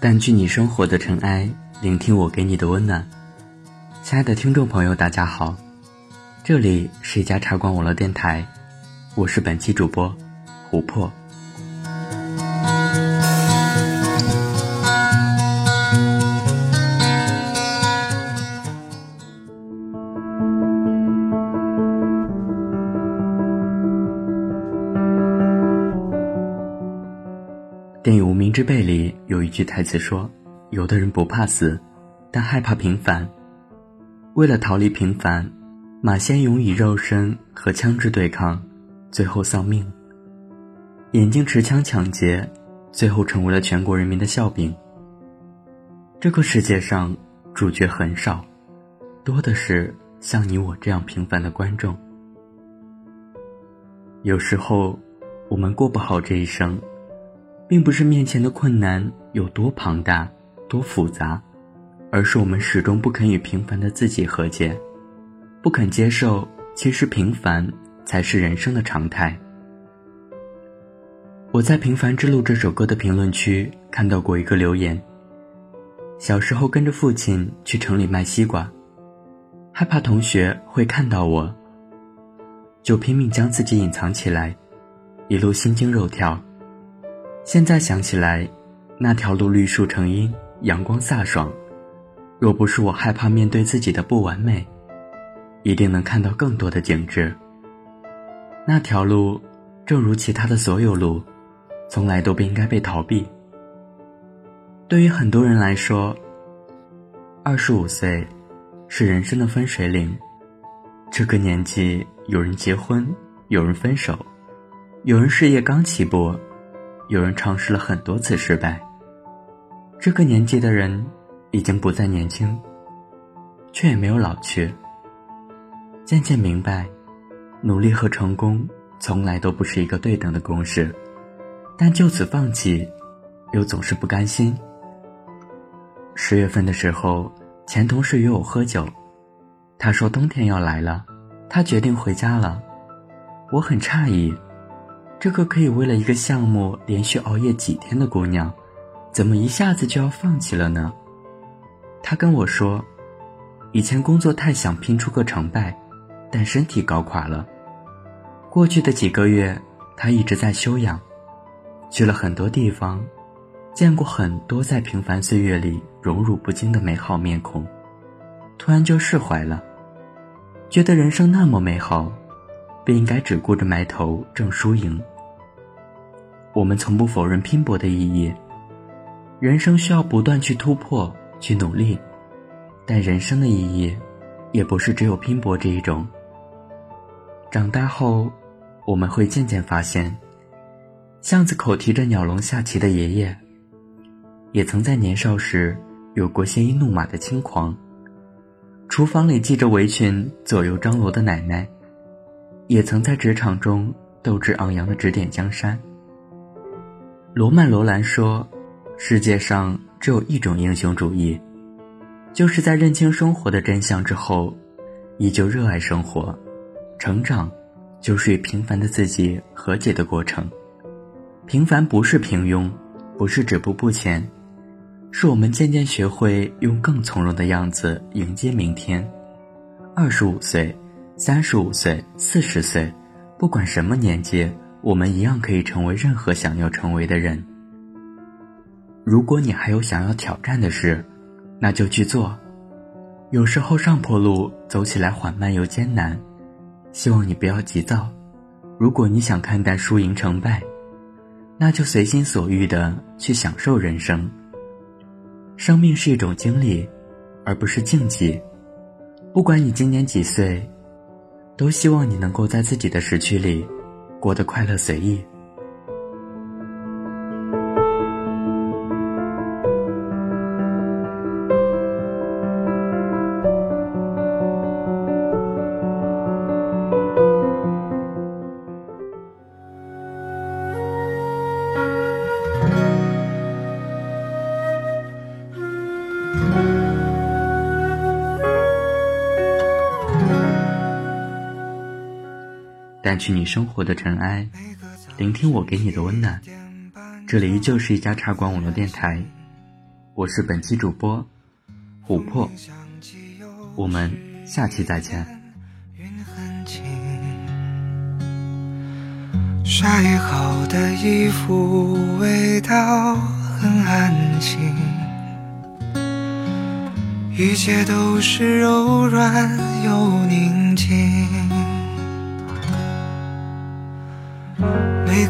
淡去你生活的尘埃，聆听我给你的温暖。亲爱的听众朋友，大家好，这里是一家茶馆网络电台，我是本期主播琥珀。电影《无名之辈》里有一句台词说：“有的人不怕死，但害怕平凡。为了逃离平凡，马先勇以肉身和枪支对抗，最后丧命。眼睛持枪抢劫，最后成为了全国人民的笑柄。这个世界上主角很少，多的是像你我这样平凡的观众。有时候，我们过不好这一生。”并不是面前的困难有多庞大、多复杂，而是我们始终不肯与平凡的自己和解，不肯接受其实平凡才是人生的常态。我在《平凡之路》这首歌的评论区看到过一个留言：小时候跟着父亲去城里卖西瓜，害怕同学会看到我，就拼命将自己隐藏起来，一路心惊肉跳。现在想起来，那条路绿树成荫，阳光飒爽。若不是我害怕面对自己的不完美，一定能看到更多的景致。那条路，正如其他的所有路，从来都不应该被逃避。对于很多人来说，二十五岁是人生的分水岭。这个年纪，有人结婚，有人分手，有人事业刚起步。有人尝试了很多次失败。这个年纪的人已经不再年轻，却也没有老去。渐渐明白，努力和成功从来都不是一个对等的公式，但就此放弃，又总是不甘心。十月份的时候，前同事约我喝酒，他说冬天要来了，他决定回家了。我很诧异。这个可以为了一个项目连续熬夜几天的姑娘，怎么一下子就要放弃了呢？她跟我说，以前工作太想拼出个成败，但身体搞垮了。过去的几个月，她一直在休养，去了很多地方，见过很多在平凡岁月里荣辱不惊的美好面孔，突然就释怀了，觉得人生那么美好。不应该只顾着埋头挣输赢。我们从不否认拼搏的意义，人生需要不断去突破、去努力，但人生的意义，也不是只有拼搏这一种。长大后，我们会渐渐发现，巷子口提着鸟笼下棋的爷爷，也曾在年少时有过鲜衣怒马的轻狂；厨房里系着围裙左右张罗的奶奶。也曾在职场中斗志昂扬的指点江山。罗曼·罗兰说：“世界上只有一种英雄主义，就是在认清生活的真相之后，依旧热爱生活。成长，就是与平凡的自己和解的过程。平凡不是平庸，不是止步不前，是我们渐渐学会用更从容的样子迎接明天。”二十五岁。三十五岁、四十岁，不管什么年纪，我们一样可以成为任何想要成为的人。如果你还有想要挑战的事，那就去做。有时候上坡路走起来缓慢又艰难，希望你不要急躁。如果你想看淡输赢成败，那就随心所欲的去享受人生。生命是一种经历，而不是竞技。不管你今年几岁。都希望你能够在自己的时区里，过得快乐随意。掸去你生活的尘埃，聆听我给你的温暖。这里依旧是一家茶馆网络电台，我是本期主播琥珀，我们下期再见。晒好的衣服，味道很安静，一切都是柔软又宁静。